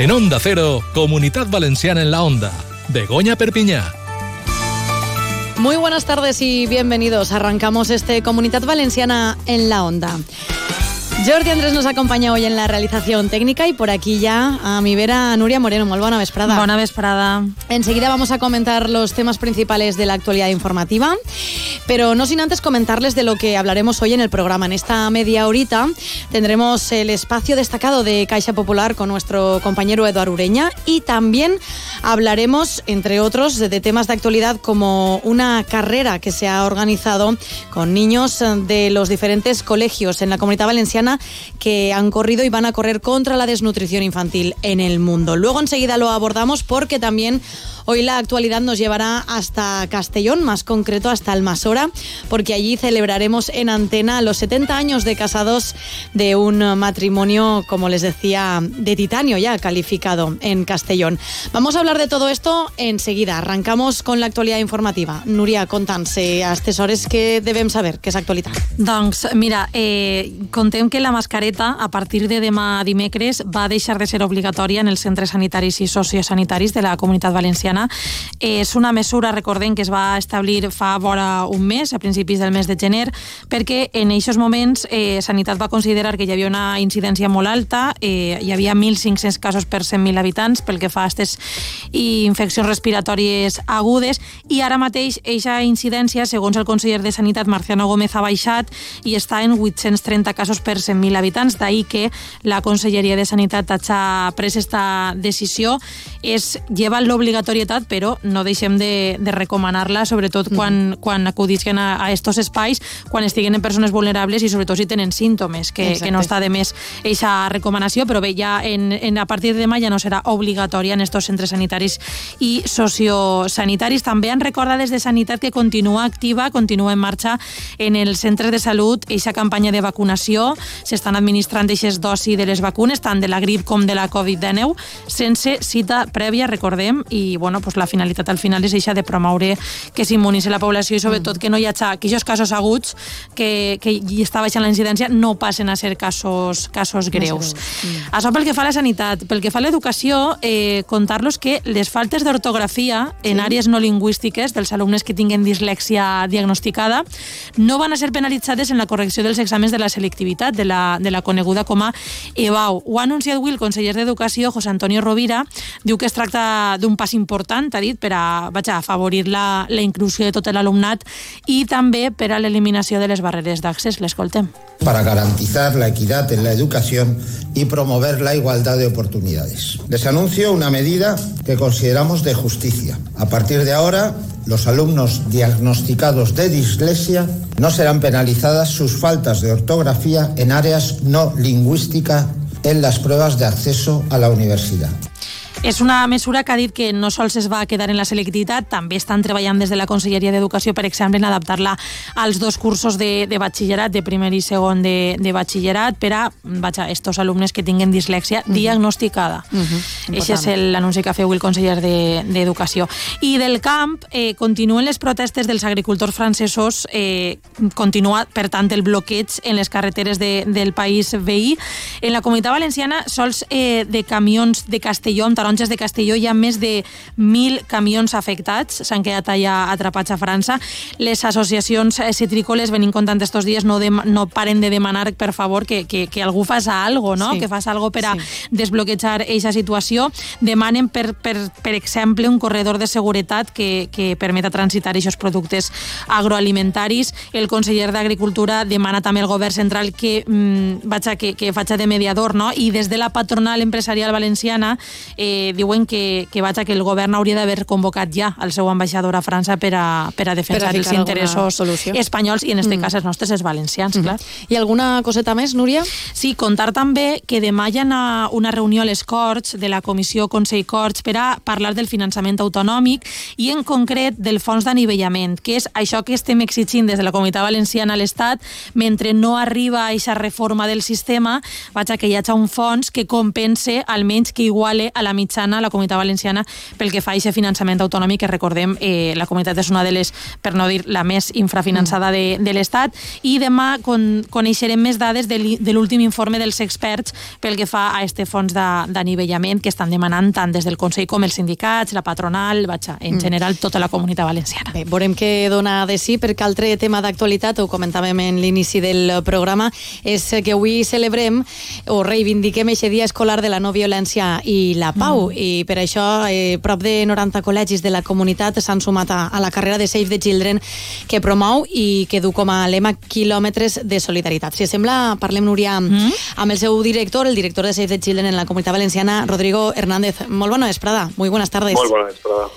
En Onda Cero, Comunidad Valenciana en la Onda. Begoña Perpiñá. Muy buenas tardes y bienvenidos. Arrancamos este Comunidad Valenciana en la Onda. Jordi Andrés nos acompaña hoy en la realización técnica y por aquí ya a mi vera Nuria Moreno. Muy buena vesprada. Buena vesprada. Enseguida vamos a comentar los temas principales de la actualidad informativa, pero no sin antes comentarles de lo que hablaremos hoy en el programa. En esta media horita tendremos el espacio destacado de Caixa Popular con nuestro compañero Eduardo Ureña y también hablaremos, entre otros, de temas de actualidad como una carrera que se ha organizado con niños de los diferentes colegios en la comunidad valenciana que han corrido y van a correr contra la desnutrición infantil en el mundo. Luego enseguida lo abordamos porque también Hoy la actualidad nos llevará hasta Castellón, más concreto hasta Almasora, porque allí celebraremos en antena los 70 años de casados de un matrimonio, como les decía, de titanio ya calificado en Castellón. Vamos a hablar de todo esto enseguida. Arrancamos con la actualidad informativa. Nuria, conta'ns a aquestes hores que debem saber, que és actualitat. Doncs, mira, eh, contem que la mascareta, a partir de demà dimecres, va deixar de ser obligatòria en els centres sanitaris i sociosanitaris de la Comunitat Valenciana. És una mesura, recordem, que es va establir fa vora un mes, a principis del mes de gener, perquè en aquests moments eh, Sanitat va considerar que hi havia una incidència molt alta, eh, hi havia 1.500 casos per 100.000 habitants pel que fa a aquestes infeccions respiratòries agudes, i ara mateix aquesta incidència, segons el conseller de Sanitat, Marciano Gómez, ha baixat i està en 830 casos per 100.000 habitants, d'ahir que la Conselleria de Sanitat ha pres aquesta decisió, és llevar l'obligatorietat però no deixem de, de recomanar-la, sobretot quan, mm quan acudisquen a, a estos espais, quan estiguen en persones vulnerables i sobretot si tenen símptomes, que, que no està de més aquesta recomanació, però bé, ja en, en, a partir de demà ja no serà obligatòria en estos centres sanitaris i sociosanitaris. També han recordat des de Sanitat que continua activa, continua en marxa en els centres de salut aquesta campanya de vacunació. S'estan administrant aquestes dosis de les vacunes, tant de la grip com de la Covid-19, sense cita prèvia, recordem, i bueno, pues la finalitat al final és això de promoure que s'immunitzi la població i sobretot mm. que no hi hagi aquells casos aguts que, que hi està baixant la incidència no passen a ser casos, casos greus. Mm. Això pel que fa a la sanitat. Pel que fa a l'educació, eh, contar-los que les faltes d'ortografia en sí. àrees no lingüístiques dels alumnes que tinguen dislèxia diagnosticada no van a ser penalitzades en la correcció dels exàmens de la selectivitat, de la, de la coneguda com a EBAU. Ho ha anunciat avui el conseller d'Educació, José Antonio Rovira, diu que es tracta d'un pas important, ha dit, per a, vaig a afavorir la, la inclusió de tot l'alumnat i també per a l'eliminació de les barreres d'accés. L'escoltem. Para garantizar la equidad en la educación y promover la igualdad de oportunidades. Les anuncio una medida que consideramos de justicia. A partir de ahora, los alumnos diagnosticados de dislexia no serán penalizadas sus faltas de ortografía en áreas no lingüísticas en las pruebas de acceso a la universidad. És una mesura que ha dit que no sols es va quedar en la selectivitat, també estan treballant des de la Conselleria d'Educació, per exemple, en adaptar-la als dos cursos de, de batxillerat, de primer i segon de, de batxillerat, per a, vaja, estos alumnes que tinguen dislèxia uh -huh. diagnosticada. Uh -huh. Aquest és l'anunci que feu el conseller d'Educació. De, I del camp, eh, continuen les protestes dels agricultors francesos, eh, continua, per tant, el bloqueig en les carreteres de, del país veí. En la comunitat valenciana, sols eh, de camions de Castelló, amb taronges de Castelló hi ha més de 1.000 camions afectats, s'han quedat allà atrapats a França. Les associacions eh, citrícoles venim contant estos dies no, de, no paren de demanar, per favor, que, que, que algú faça algo, no? Sí. que faça algo per a sí. desbloquejar aquesta situació. Demanen, per, per, per exemple, un corredor de seguretat que, que permeta transitar aquests productes agroalimentaris. El conseller d'Agricultura demana també al govern central que, mm, vaja, que, que faci de mediador, no? i des de la patronal empresarial valenciana eh, diuen que, que vaja, que el govern hauria d'haver convocat ja el seu ambaixador a França per a, per a defensar per a els interessos solució. espanyols i en aquest mm. cas els nostres, els valencians, mm. clar. I alguna coseta més, Núria? Sí, contar també que demà hi ha una reunió a les Corts de la Comissió Consell Corts per a parlar del finançament autonòmic i en concret del fons d'anivellament, que és això que estem exigint des de la Comunitat Valenciana a l'Estat, mentre no arriba a aquesta reforma del sistema, vaja, que hi hagi un fons que compense almenys que iguale a la mitjana mitjana, la comunitat valenciana, pel que fa a aquest finançament autonòmic, que recordem, eh, la comunitat és una de les, per no dir la més infrafinançada de, de l'Estat, i demà con, coneixerem més dades de l'últim informe dels experts pel que fa a este fons d'anivellament que estan demanant tant des del Consell com els sindicats, la patronal, vaja, en mm. general tota la comunitat valenciana. Bé, veurem què dona de sí, perquè altre tema d'actualitat, ho comentàvem en l'inici del programa, és que avui celebrem o reivindiquem aquest dia escolar de la no violència i la pau, i per això eh, prop de 90 col·legis de la comunitat s'han sumat a, a la carrera de Save the Children que promou i que du com a lema quilòmetres de solidaritat. Si sembla, parlem, Núria, mm. amb el seu director, el director de Save the Children en la comunitat valenciana, Rodrigo Hernández. Molt bona vesprada, muy buenas tardes. Molt bona vesprada.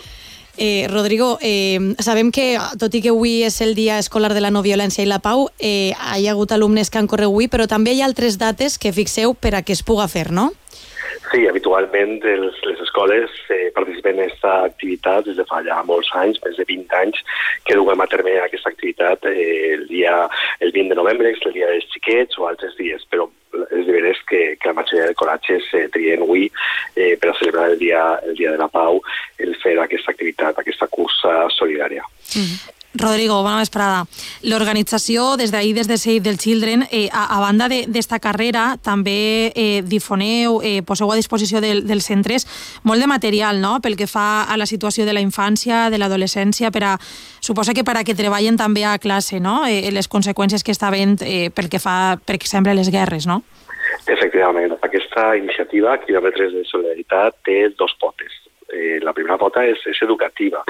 Eh, Rodrigo, eh, sabem que, tot i que avui és el Dia Escolar de la No Violència i la Pau, eh, hi ha hagut alumnes que han corregut avui, però també hi ha altres dates que fixeu per a que es puga fer, no? Sí, habitualment els, les escoles eh, participen en aquesta activitat des de fa ja molts anys, més de 20 anys, que duguem a terme aquesta activitat eh, el dia el 20 de novembre, és el dia dels xiquets o altres dies, però és de veres que, que la majoria de coratges eh, trien avui eh, per a celebrar el dia, el dia de la Pau el fer aquesta activitat, aquesta cursa solidària. Mm -hmm. Rodrigo, bona vesprada. L'organització, des d'ahir, des de Save the Children, eh, a, a banda d'esta carrera, també eh, difoneu, eh, poseu a disposició del, dels centres molt de material, no?, pel que fa a la situació de la infància, de l'adolescència, per a, suposa que per a que treballen també a classe, no?, eh, les conseqüències que està havent eh, pel que fa, per exemple, les guerres, no? Efectivament, aquesta iniciativa, Quilòmetres de Solidaritat, té dos potes eh, la primera pota és, és educativa.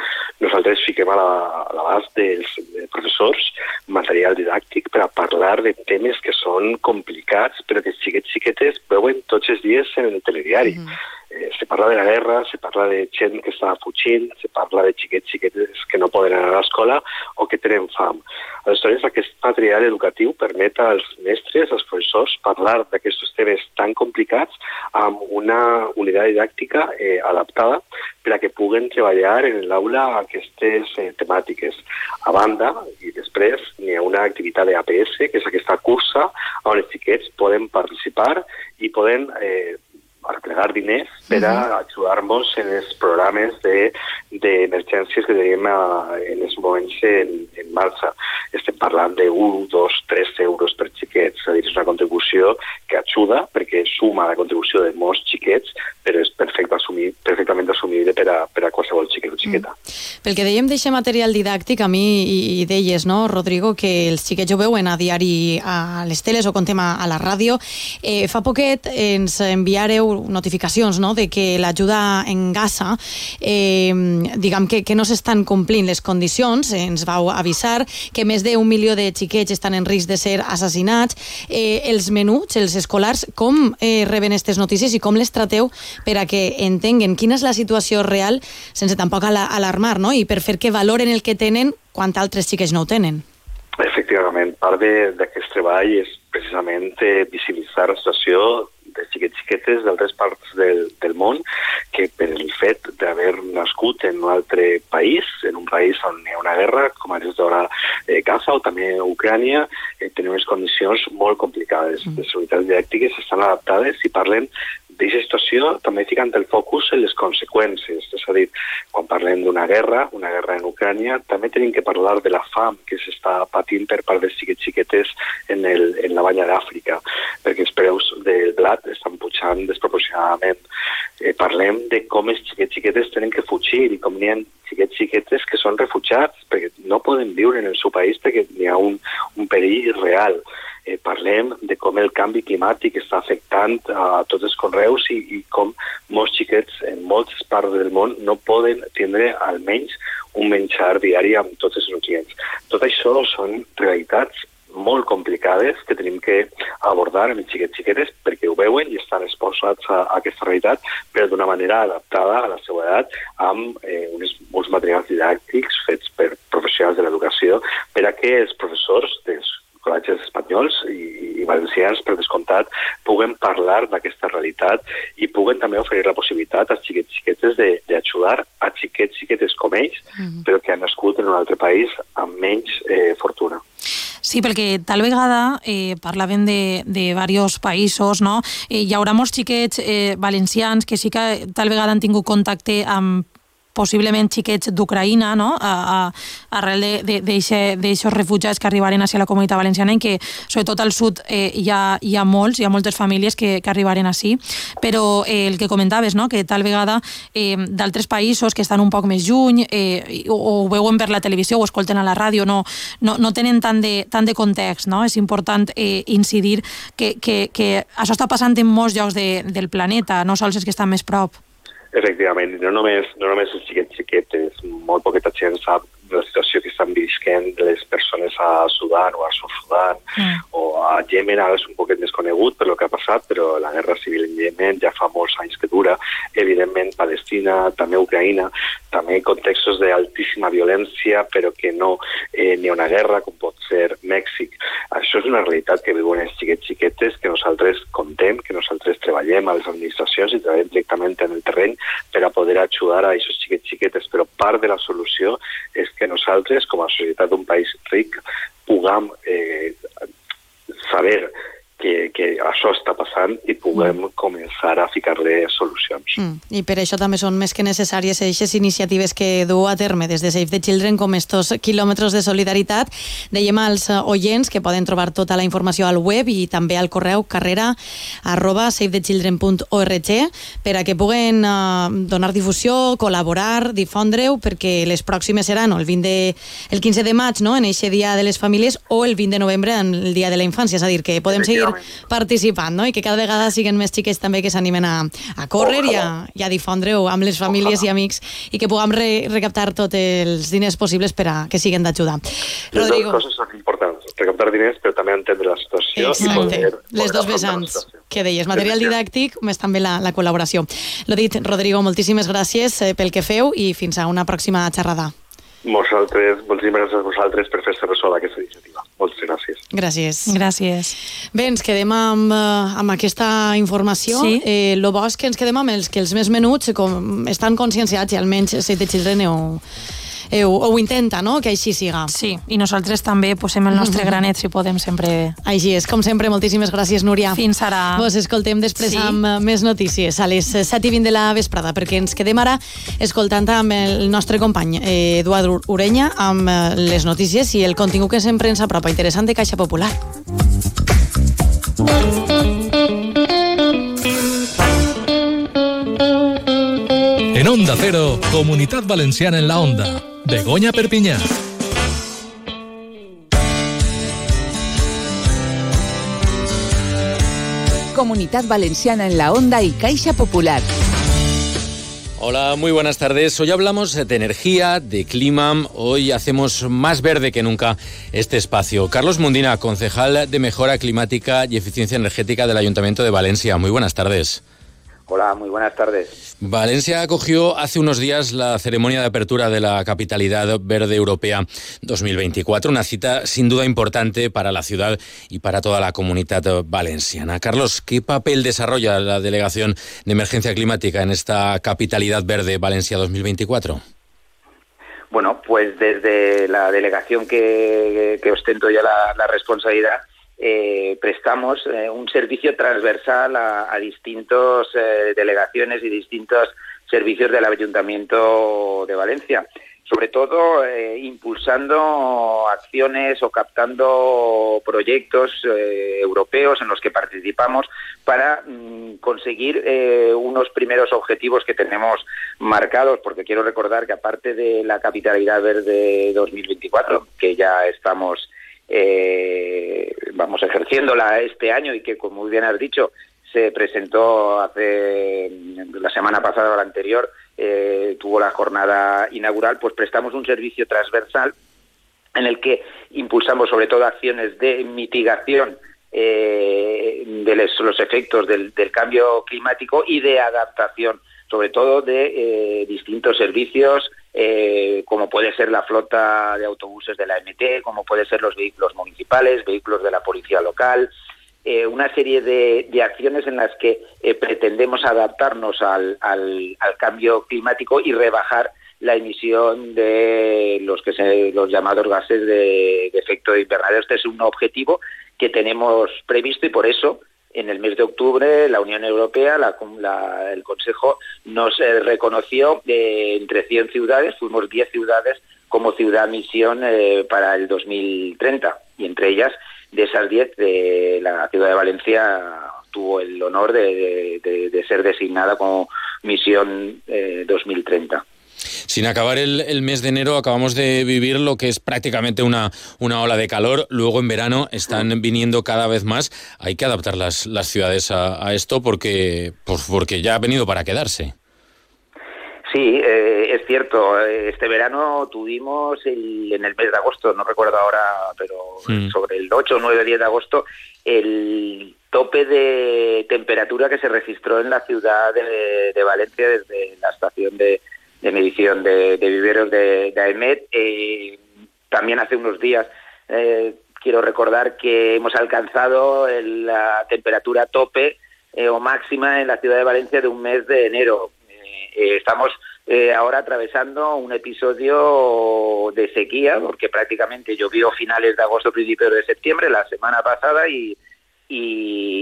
Nosaltres fiquem a l'abast dels professors material didàctic per a parlar de temes que són complicats però que xiquets xiquetes veuen tots els dies en el telediari. Mm -hmm eh, se parla de la guerra, se parla de gent que està fugint, se parla de xiquets xiquetes que no poden anar a l'escola o que tenen fam. Aleshores, aquest material educatiu permet als mestres, als professors, parlar d'aquests temes tan complicats amb una unitat didàctica eh, adaptada per a que puguen treballar en l'aula aquestes eh, temàtiques. A banda, i després, n'hi ha una activitat d'APS, que és aquesta cursa on els xiquets poden participar i poden eh, arreglar diners per a ajudar-nos en els programes d'emergències de, que tenim en els moments en, en marxa. Estem parlant de 1, 2, 3 euros per xiquets, és a dir, és una contribució que ajuda perquè suma la contribució de molts xiquets, però és perfecte assumir, perfectament assumible per a, per a qualsevol xiquet o xiqueta. Mm. Pel que dèiem d'eixe material didàctic, a mi i, i deies, no, Rodrigo, que els xiquets ho veuen a diari a les teles o contem a, a la ràdio. Eh, fa poquet ens enviareu notificacions no? de que l'ajuda en Gaza, eh, diguem que, que no s'estan complint les condicions, ens vau avisar que més d'un milió de xiquets estan en risc de ser assassinats. Eh, els menuts, els escolars, com eh, reben aquestes notícies i com les trateu per a que entenguen quina és la situació real sense tampoc alarmar, no? i per fer que valoren el que tenen quan altres xiquets no ho tenen. Efectivament, part d'aquest treball és precisament eh, visibilitzar la situació xiquets xiquetes d'altres parts del, del món que per el fet d'haver nascut en un altre país, en un país on hi ha una guerra, com ara és d'hora eh, Gaza o també Ucrània, eh, tenen unes condicions molt complicades. Mm. Les unitats didàctiques estan adaptades i parlen d'aquesta situació també ficant el focus en les conseqüències. És a dir, quan parlem d'una guerra, una guerra en Ucrània, també tenim que parlar de la fam que s'està patint per part dels xiquets xiquetes en, el, en la banya d'Àfrica, perquè els preus del blat estan pujant desproporcionadament. Eh, parlem de com els xiquets xiquetes tenen que fugir i com n'hi ha xiquets xiquetes que són refugiats perquè no poden viure en el seu país perquè hi ha un, un perill real eh, parlem de com el canvi climàtic està afectant a tots els conreus i, i com molts xiquets en moltes parts del món no poden tindre almenys un menjar diari amb tots els nutrients. Tot això són realitats molt complicades que tenim que abordar amb els xiquets xiquetes perquè ho veuen i estan exposats a, a aquesta realitat, però d'una manera adaptada a la seva edat amb eh, uns, uns materials didàctics fets per professionals de l'educació per a que els professors dels col·legis espanyols i, i valencians, per descomptat, parlar d'aquesta realitat i puguen també oferir la possibilitat als xiquets xiquetes d'ajudar a xiquets xiquetes com ells, mm -hmm. però que han nascut en un altre país amb menys eh, fortuna. Sí, perquè tal vegada eh, parlaven de, de diversos països, no? Eh, hi haurà molts xiquets eh, valencians que sí que tal vegada han tingut contacte amb possiblement xiquets d'Ucraïna, no? a, a, arrel d'aixòs refugiats que arribaren a la comunitat valenciana, en què, sobretot al sud, eh, hi, ha, hi ha molts, hi ha moltes famílies que, que arribaren així, però eh, el que comentaves, no? que tal vegada eh, d'altres països que estan un poc més lluny, eh, o, o ho veuen per la televisió o escolten a la ràdio, no, no, no tenen tant de, tant de context. No? És important eh, incidir que, que, que això està passant en molts llocs de, del planeta, no sols els que estan més prop. Efectivament, no només, no només els xiquets xiquetes, molt poqueta gent sap de la situació que estan visquent les persones a Sudan o a Sud Sudan mm. o a Yemen, ara és un poquet més conegut per el que ha passat, però la guerra civil en Yemen ja fa molts anys que dura, evidentment Palestina, també Ucraïna, també contextos d'altíssima violència, però que no eh, ha una guerra, com pot ser Mèxic. Això és una realitat que viuen els xiquets xiquetes, que nosaltres contem, que nosaltres treballem a les administracions i treballem directament en el terreny per a poder ajudar a aquests xiquets xiquetes, però part de la solució és que nosaltres, com a societat d'un país ric, puguem eh, saber que, que això està passant i puguem mm. començar a ficar-li solucions. Mm. I per això també són més que necessàries aquestes iniciatives que du a terme des de Save the Children com estos quilòmetres de solidaritat. Dèiem als oients que poden trobar tota la informació al web i també al correu carrera arroba savethechildren.org per a que puguen uh, donar difusió, col·laborar, difondre-ho, perquè les pròximes seran el, 20 de, el 15 de maig, no?, en aquest dia de les famílies, o el 20 de novembre, en el dia de la infància. És a dir, que podem seguir participant, no? I que cada vegada siguin més xiques també que s'animen a, a córrer i a, i a difondre-ho amb les famílies i amics i que puguem re, recaptar tots els diners possibles per a que siguin d'ajuda. Rodrigo. Les dues coses són importants, recaptar diners però també entendre la situació Exacte. i poder, les dos vessants que deies, material didàctic més també la, la col·laboració. L'ho dit, Rodrigo, moltíssimes gràcies eh, pel que feu i fins a una pròxima xerrada. Vosaltres, moltíssimes gràcies a vosaltres per fer-se ressò d'aquesta iniciativa. Moltes gràcies. Gràcies. Gràcies. Bé, ens quedem amb, eh, amb aquesta informació. Sí. Eh, lo bo és que ens quedem amb els que els més menuts com, estan conscienciats i almenys Save the Children heu, eh, ho, ho intenta, no?, que així siga. Sí, i nosaltres també posem el nostre granet si podem sempre... Així és, com sempre, moltíssimes gràcies, Núria. Fins ara. Vos escoltem després sí. amb eh, més notícies a les 7 i 20 de la vesprada, perquè ens quedem ara escoltant amb el nostre company eh, Eduard Urenya amb eh, les notícies i el contingut que sempre ens apropa interessant de Caixa Popular. En Onda Cero, Comunidad Valenciana en la Onda. Begoña Perpiñá. Comunidad Valenciana en la Onda y Caixa Popular. Hola, muy buenas tardes. Hoy hablamos de energía, de clima. Hoy hacemos más verde que nunca este espacio. Carlos Mundina, concejal de Mejora Climática y Eficiencia Energética del Ayuntamiento de Valencia. Muy buenas tardes. Hola, muy buenas tardes. Valencia acogió hace unos días la ceremonia de apertura de la Capitalidad Verde Europea 2024, una cita sin duda importante para la ciudad y para toda la comunidad valenciana. Carlos, ¿qué papel desarrolla la Delegación de Emergencia Climática en esta Capitalidad Verde Valencia 2024? Bueno, pues desde la delegación que, ostento ya la responsabilidad, eh, prestamos eh, un servicio transversal a, a distintas eh, delegaciones y distintos servicios del Ayuntamiento de Valencia. Sobre todo impulsando acciones o captando proyectos europeos en los que participamos para mm, conseguir unos primeros objetivos que tenemos marcados, porque quiero recordar que aparte de la Capitalidad Verde 2024, que ya estamos eh, vamos ejerciéndola este año y que, como muy bien has dicho, se presentó hace la semana pasada o la anterior, eh, tuvo la jornada inaugural, pues prestamos un servicio transversal en el que impulsamos sobre todo acciones de mitigación eh, de los, efectos del, cambio climático y de adaptación, sobre todo de eh, distintos servicios eh, como puede ser la flota de autobuses de la MT, como puede ser los vehículos municipales, vehículos de la policía local, eh, una serie de, acciones en las que eh, pretendemos adaptarnos al, cambio climático y rebajar la emisión de los que se, los llamados gases de, efecto de invernadero. Este es un objetivo que tenemos previsto y por eso en el mes de octubre la Unión Europea, el Consejo nos eh, reconoció eh, entre 100 ciudades, fuimos 10 ciudades como ciudad misión eh, para el 2030 y entre ellas de esas 10 de la ciudad de Valencia tuvo el honor de, de ser designada como misión 2030. Sin acabar el, mes de enero acabamos de vivir lo que es prácticamente una, una ola de calor. Luego en verano están viniendo cada vez más. Hay que adaptar las, las ciudades a, esto porque, pues porque ya ha venido para quedarse. Sí, eh, es cierto. Este verano tuvimos en el mes de agosto, no recuerdo ahora, pero sobre el 8, 9, 10 de agosto, el tope de temperatura que se registró en la ciudad de Valencia desde la estación de, de medición de, viveros de, de. Eh, también hace unos días eh, quiero recordar que hemos alcanzado la temperatura tope eh, o máxima en la ciudad de Valencia de un mes de enero. estamos ahora atravesando un episodio de sequía porque prácticamente llovió finales de agosto, principios de septiembre, la semana pasada y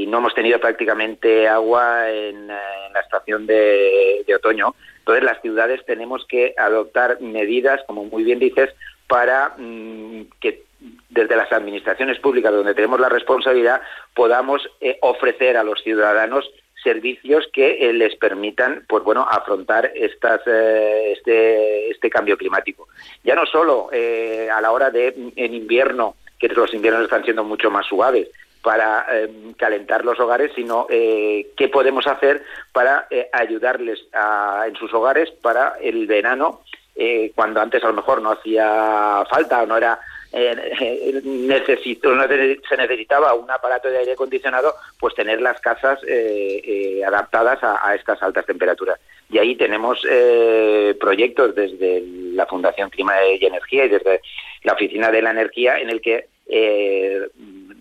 no hemos tenido prácticamente agua en, la estación de, otoño. Entonces las ciudades tenemos que adoptar medidas, como muy bien dices, para mm, que desde las administraciones públicas, donde tenemos la responsabilidad, podamos eh, ofrecer a los ciudadanos servicios que eh, les permitan pues bueno afrontar estas eh, este este cambio climático. Ya no solo a la hora de en invierno que los inviernos están siendo mucho más suaves para em, calentar los hogares, sino eh, qué podemos hacer para eh, ayudarles en sus hogares para el verano, eh, cuando antes a lo mejor no hacía falta o no era necesito, no se necesitaba un aparato de aire acondicionado, pues tener las casas adaptadas a, estas altas temperaturas. Y ahí tenemos proyectos desde la Fundación Clima y Energía y desde la Oficina de la Energía en el que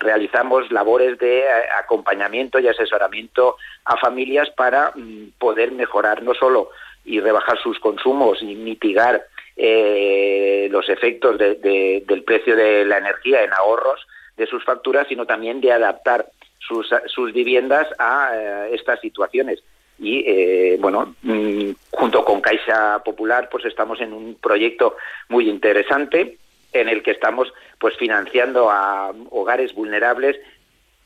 realizamos labores de eh, acompañamiento y asesoramiento a familias para mm, poder mejorar no solo y rebajar sus consumos y mitigar eh, los efectos del precio de la energía en ahorros de sus facturas, sino también de adaptar sus, viviendas a eh, estas situaciones. Y bueno, mm, junto con Caixa Popular, pues estamos en un proyecto muy interesante en el que estamos pues financiando a hogares vulnerables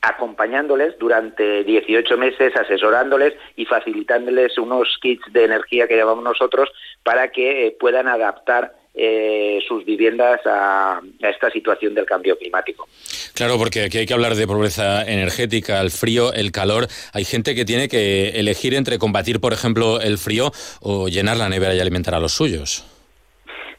acompañándoles durante 18 meses, asesorándoles y facilitándoles unos kits de energía que llevamos nosotros para que eh, puedan adaptar eh, sus viviendas a, esta situación del cambio climático. Claro, porque aquí hay que hablar de pobreza energética, el frío, el calor. Hay gente que tiene que elegir entre combatir, por ejemplo, el frío o llenar la nevera y alimentar a los suyos.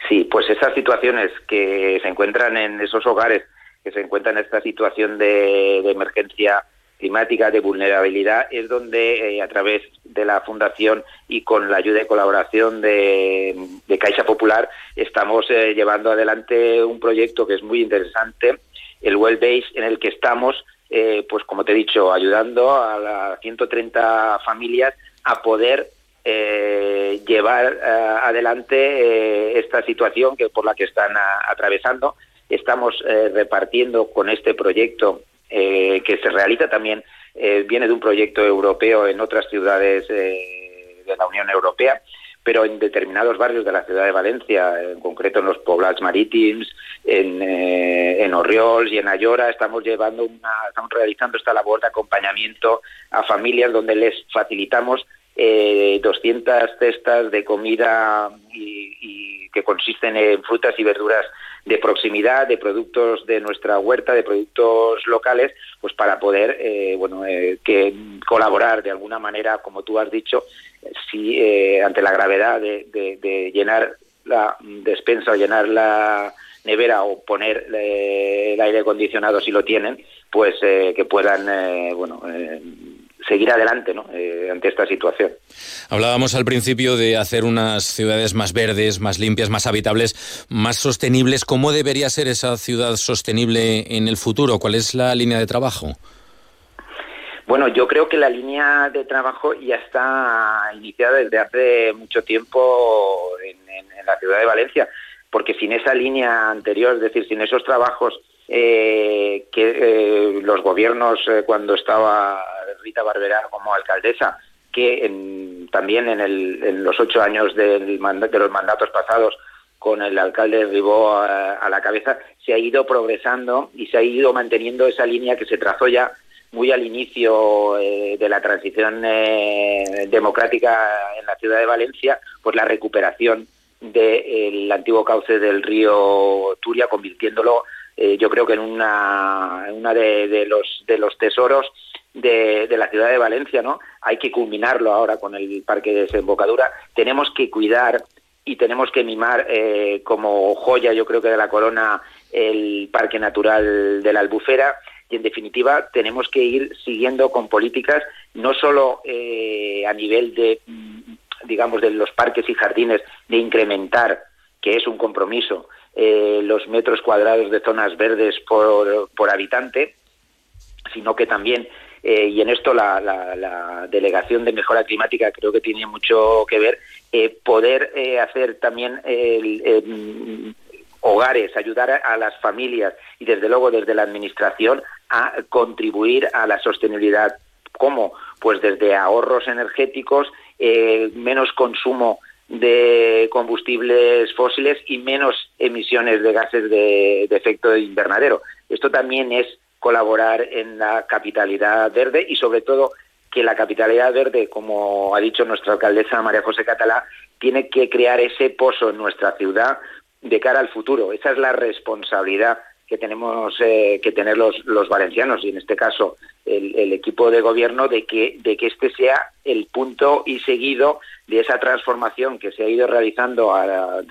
Sí, pues esas situaciones que se encuentran en esos hogares, que se encuentran en esta situación de, emergencia climática, de vulnerabilidad, es donde eh, a través de la Fundación y con la ayuda y colaboración de, Caixa Popular estamos eh, llevando adelante un proyecto que es muy interesante, el Well Base, en el que estamos, eh, pues como te he dicho, ayudando a las 130 familias a poder eh, llevar eh, adelante eh, esta situación que por la que están atravesando. Estamos repartiendo con este proyecto que se realiza también, viene de un proyecto europeo en otras ciudades de la Unión Europea, pero en determinados barrios de la ciudad de Valencia, en concreto en los poblados marítimos, en, en Orriols y en Ayora, estamos llevando una, estamos realizando esta labor de acompañamiento a familias donde les facilitamos eh, 200 cestas de comida y, que consisten en frutas y verduras de proximidad, de productos de nuestra huerta, de productos locales, pues para poder, eh, bueno, eh, que colaborar de alguna manera, como tú has dicho, si eh, ante la gravedad de, llenar la despensa o llenar la nevera o poner el aire acondicionado si lo tienen, pues que puedan, bueno seguir adelante ¿no? Eh, ante esta situación. Hablábamos al principio de hacer unas ciudades más verdes, más limpias, más habitables, más sostenibles. ¿Cómo debería ser esa ciudad sostenible en el futuro? ¿Cuál es la línea de trabajo? Bueno, yo creo que la línea de trabajo ya está iniciada desde hace mucho tiempo en, la ciudad de Valencia, porque sin esa línea anterior, es decir, sin esos trabajos eh, que eh, los gobiernos, eh, cuando estaba Rita Barberá como alcaldesa, que también en, los ocho años del de los mandatos pasados con el alcalde Ribó a, la cabeza, se ha ido progresando y se ha ido manteniendo esa línea que se trazó ya muy al inicio eh, de la transición eh, democrática en la ciudad de Valencia, pues la recuperación del antiguo cauce del río Turia, convirtiéndolo, eh, yo creo que en una, de, los, de los tesoros de, de, la ciudad de Valencia, ¿no? Hay que culminarlo ahora con el parque de desembocadura. Tenemos que cuidar y tenemos que mimar eh, como joya, yo creo que de la corona, el Parque Natural de la Albufera. Y en definitiva, tenemos que ir siguiendo con políticas no solo eh, a nivel de, mm, digamos, de los parques y jardines, de incrementar, que es un compromiso, eh, los metros cuadrados de zonas verdes por, por habitante, sino que también eh, y en esto la, Delegación de Mejora Climática creo que tiene mucho que ver, eh, poder eh, hacer también hogares, ayudar a, las familias y desde luego desde la Administración a contribuir a la sostenibilidad. ¿Cómo? Pues desde ahorros energéticos, menos consumo de combustibles fósiles y menos emisiones de gases de, efecto invernadero. Esto también es colaborar en la capitalidad verde y sobre todo que la capitalidad verde, como ha dicho nuestra alcaldesa María José Catalá, tiene que crear ese pozo en nuestra ciudad de cara al futuro. Esa es la responsabilidad que tenemos eh, que tener los, valencianos y en este caso el, equipo de gobierno de que de que este sea el punto y seguido de esa transformación que se ha ido realizando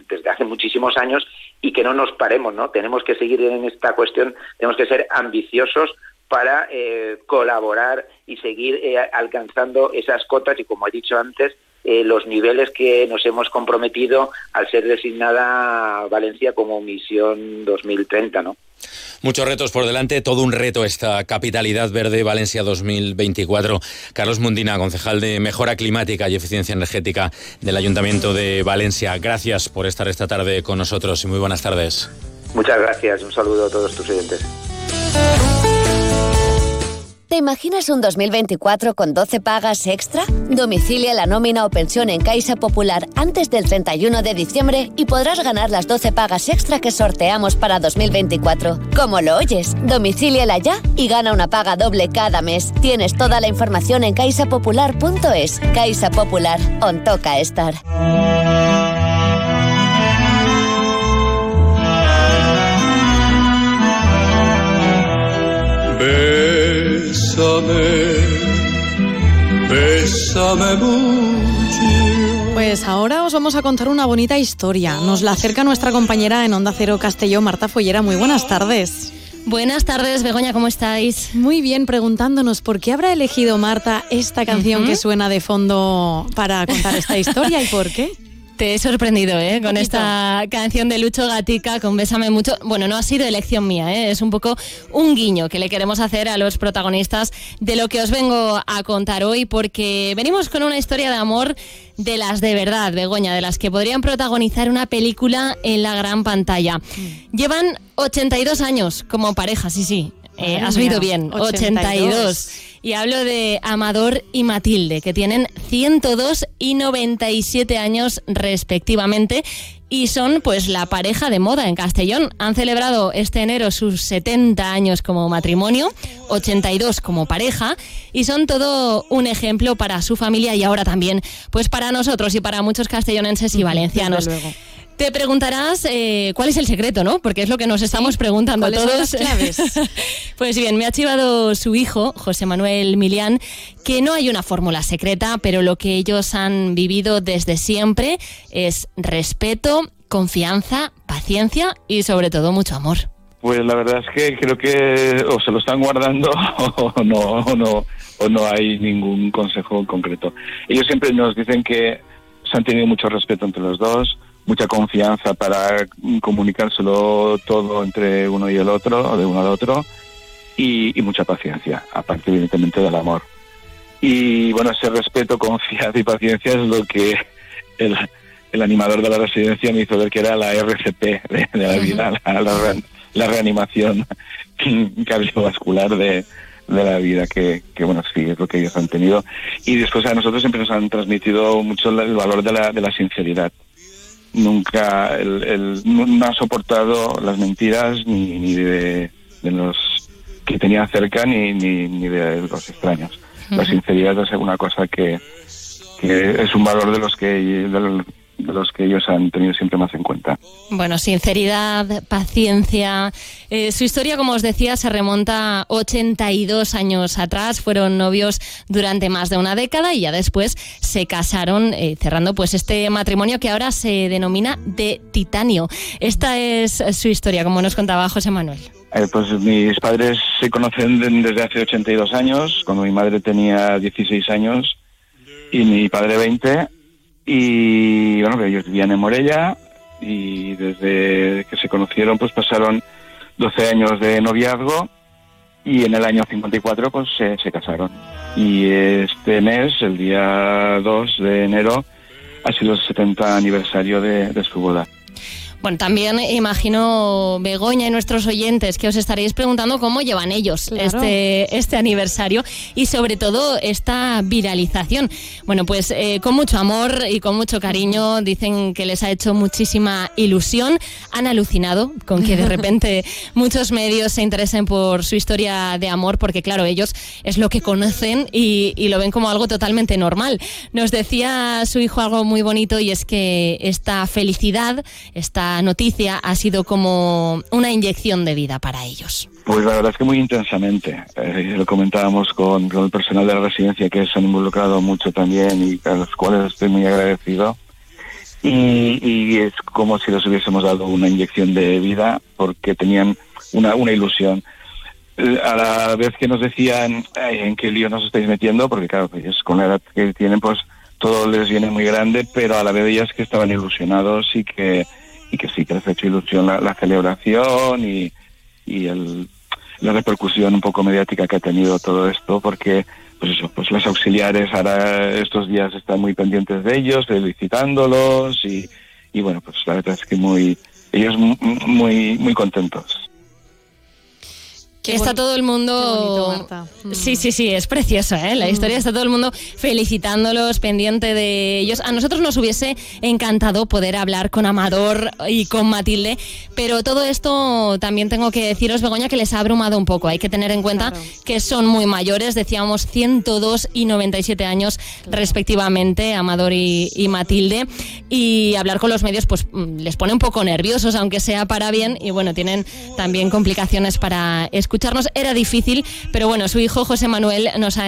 desde hace muchísimos años y que no nos paremos no tenemos que seguir en esta cuestión tenemos que ser ambiciosos para eh, colaborar y seguir eh, alcanzando esas cotas y como he dicho antes los niveles que nos hemos comprometido al ser designada Valencia como misión 2030 no Muchos retos por delante, todo un reto esta capitalidad verde Valencia 2024. Carlos Mundina, concejal de Mejora Climática y Eficiencia Energética del Ayuntamiento de Valencia. Gracias por estar esta tarde con nosotros y muy buenas tardes. Muchas gracias, un saludo a todos tus oyentes. ¿Te imaginas un 2024 con 12 pagas extra? Domicilia la nómina o pensión en Caixa Popular antes del 31 de diciembre y podrás ganar las 12 pagas extra que sorteamos para 2024. Como lo oyes, domicíliala ya y gana una paga doble cada mes. Tienes toda la información en caixapopular.es. Caixa Popular, on toca estar. Pues ahora os vamos a contar una bonita historia. Nos la acerca nuestra compañera en Onda Cero Castelló, Marta Follera. Muy buenas tardes. Buenas tardes, Begoña, ¿cómo estáis? Muy bien, preguntándonos por qué habrá elegido Marta esta canción que suena de fondo para contar esta historia y por qué. Te he sorprendido, ¿eh? Con esta canción de Lucho Gatica, con Bésame Mucho. Bueno, no ha sido elección mía, ¿eh? Es un poco un guiño que le queremos hacer a los protagonistas de lo que os vengo a contar hoy, porque venimos con una historia de amor de las de verdad, Begoña, de las que podrían protagonizar una película en la gran pantalla. Mm. Llevan 82 años como pareja, sí, sí. Eh, has oído bien, 82. Y hablo de Amador y Matilde, que tienen 102 y 97 años respectivamente y son pues la pareja de moda en Castellón. Han celebrado este enero sus 70 años como matrimonio, 82 como pareja y son todo un ejemplo para su familia y ahora también pues para nosotros y para muchos castellonenses y valencianos. Te preguntarás eh, cuál es el secreto, ¿no? Porque es lo que nos estamos preguntando todos. claves? pues bien, me ha chivado su hijo, José Manuel Milián, que no hay una fórmula secreta, pero lo que ellos han vivido desde siempre es respeto, confianza, paciencia y sobre todo mucho amor. Pues la verdad es que creo que o se lo están guardando o no, o no, o no hay ningún consejo concreto. Ellos siempre nos dicen que se han tenido mucho respeto entre los dos, mucha confianza para comunicárselo todo entre uno y el otro, o de uno al otro, y, mucha paciencia, aparte evidentemente del amor. Y bueno, ese respeto, confianza y paciencia es lo que el, el animador de la residencia me hizo ver que era la RCP de, la vida, la, la, reanimación cardiovascular de, de la vida, que, que, bueno, sí, es lo que ellos han tenido. Y después a nosotros siempre nos han transmitido mucho el valor de la, de la sinceridad. Nunca, el, el, no ha soportado las mentiras ni, ni de, de los que tenía cerca ni, ni, ni de los extraños. La sinceridad es una cosa que, que es un valor de los que de los que ellos han tenido siempre más en cuenta. Bueno, sinceridad, paciencia. Eh, su historia, como os decía, se remonta 82 años atrás. Fueron novios durante más de una década y ya después se casaron, eh, cerrando pues este matrimonio que ahora se denomina de titanio. Esta es su historia, como nos contaba José Manuel. Eh, pues mis padres se conocen desde hace 82 años, cuando mi madre tenía 16 años y mi padre 20 y bueno, ellos vivían en Morella y desde que se conocieron pues pasaron 12 años de noviazgo y en el año 54 pues se, se casaron. Y este mes, el día 2 de enero, ha sido el 70 aniversario de, de su boda. Bueno, también imagino, Begoña y nuestros oyentes, que os estaréis preguntando cómo llevan ellos este, este aniversario y sobre todo esta viralización. Bueno, pues eh, con mucho amor y con mucho cariño dicen que les ha hecho muchísima ilusión. Han alucinado con que de repente muchos medios se interesen por su historia de amor, porque claro, ellos es lo que conocen y, y lo ven como algo totalmente normal. Nos decía su hijo algo muy bonito y es que esta felicidad, esta noticia ha sido como una inyección de vida para ellos. Pues la verdad es que muy intensamente. Eh, lo comentábamos con, el personal de la residencia que se han involucrado mucho también y a los cuales estoy muy agradecido. Y, es como si les hubiésemos dado una inyección de vida porque tenían una, una ilusión. A la vez que nos decían en qué lío nos estáis metiendo, porque claro, ellos con la edad que tienen, pues todo les viene muy grande, pero a la vez ellas que estaban ilusionados y que y que sí que les ha hecho ilusión la, celebración y, y el, la repercusión un poco mediática que ha tenido todo esto, porque pues eso, pues los auxiliares ahora estos días están muy pendientes de ellos, felicitándolos y, y bueno, pues la verdad es que muy ellos muy muy contentos está todo el mundo. Sí, sí, sí, es precioso, ¿eh? La historia está todo el mundo felicitándolos, pendiente de ellos. A nosotros nos hubiese encantado poder hablar con Amador y con Matilde, pero todo esto también tengo que deciros, Begoña, que les ha abrumado un poco. Hay que tener en cuenta que son muy mayores, decíamos 102 y 97 años respectivamente, Amador y, y Matilde, y hablar con los medios pues mm, les pone un poco nerviosos, aunque sea para bien, y bueno, tienen también complicaciones para escuchar escucharnos era difícil, pero bueno, su hijo José Manuel nos ha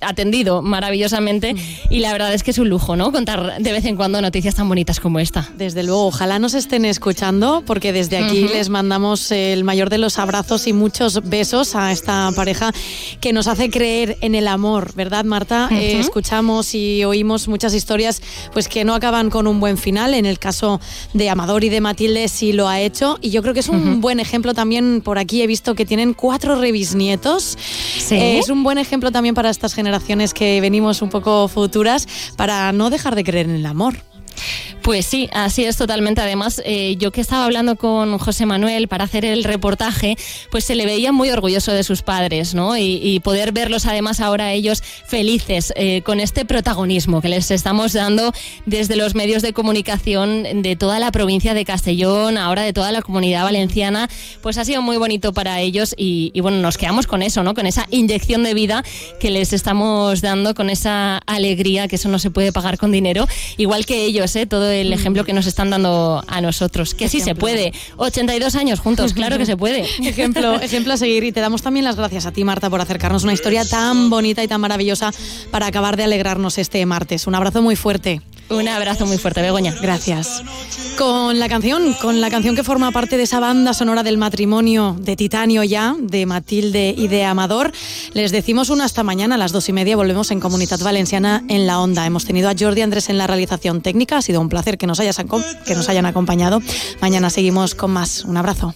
atendido maravillosamente y la verdad es que es un lujo, ¿no? Contar de vez en cuando noticias tan bonitas como esta. Desde luego, ojalá nos estén escuchando porque desde aquí les mandamos el mayor de los abrazos y muchos besos a esta pareja que nos hace creer en el amor, ¿verdad, Marta? Eh, escuchamos y oímos muchas historias pues que no acaban con un buen final. En el caso de Amador y de Matilde sí lo ha hecho y yo creo que es un buen ejemplo también por aquí he visto que tiene cuatro revisnietos. es un buen ejemplo también para estas generaciones que venimos un poco futuras para no dejar de creer en el amor. Pues sí, así es totalmente. Además, eh, yo que estaba hablando con José Manuel para hacer el reportaje, pues se le veía muy orgulloso de sus padres, ¿no? Y, poder verlos además ahora ellos felices eh, con este protagonismo que les estamos dando desde los medios de comunicación de toda la provincia de Castellón, ahora de toda la comunidad valenciana, pues ha sido muy bonito para ellos y, y bueno, nos quedamos con eso, ¿no? Con esa inyección de vida que les estamos dando, con esa alegría que eso no se puede pagar con dinero, igual que ellos, ¿eh? Todo el ejemplo que nos están dando a nosotros. Que sí se puede. 82 años juntos, claro que se puede. ejemplo, ejemplo a seguir. Y te damos también las gracias a ti, Marta, por acercarnos una historia tan bonita y tan maravillosa para acabar de alegrarnos este martes. Un abrazo muy fuerte. Un abrazo muy fuerte, Begoña. Gracias. Con la canción, con la canción que forma parte de esa banda sonora del matrimonio de Titanio ya, de Matilde y de Amador, les decimos una hasta mañana a las dos y media. Volvemos en Comunidad Valenciana en la Onda. Hemos tenido a Jordi Andrés en la realización técnica. Ha sido un placer que nos, que nos hayan acompañado. Mañana seguimos con más. Un abrazo.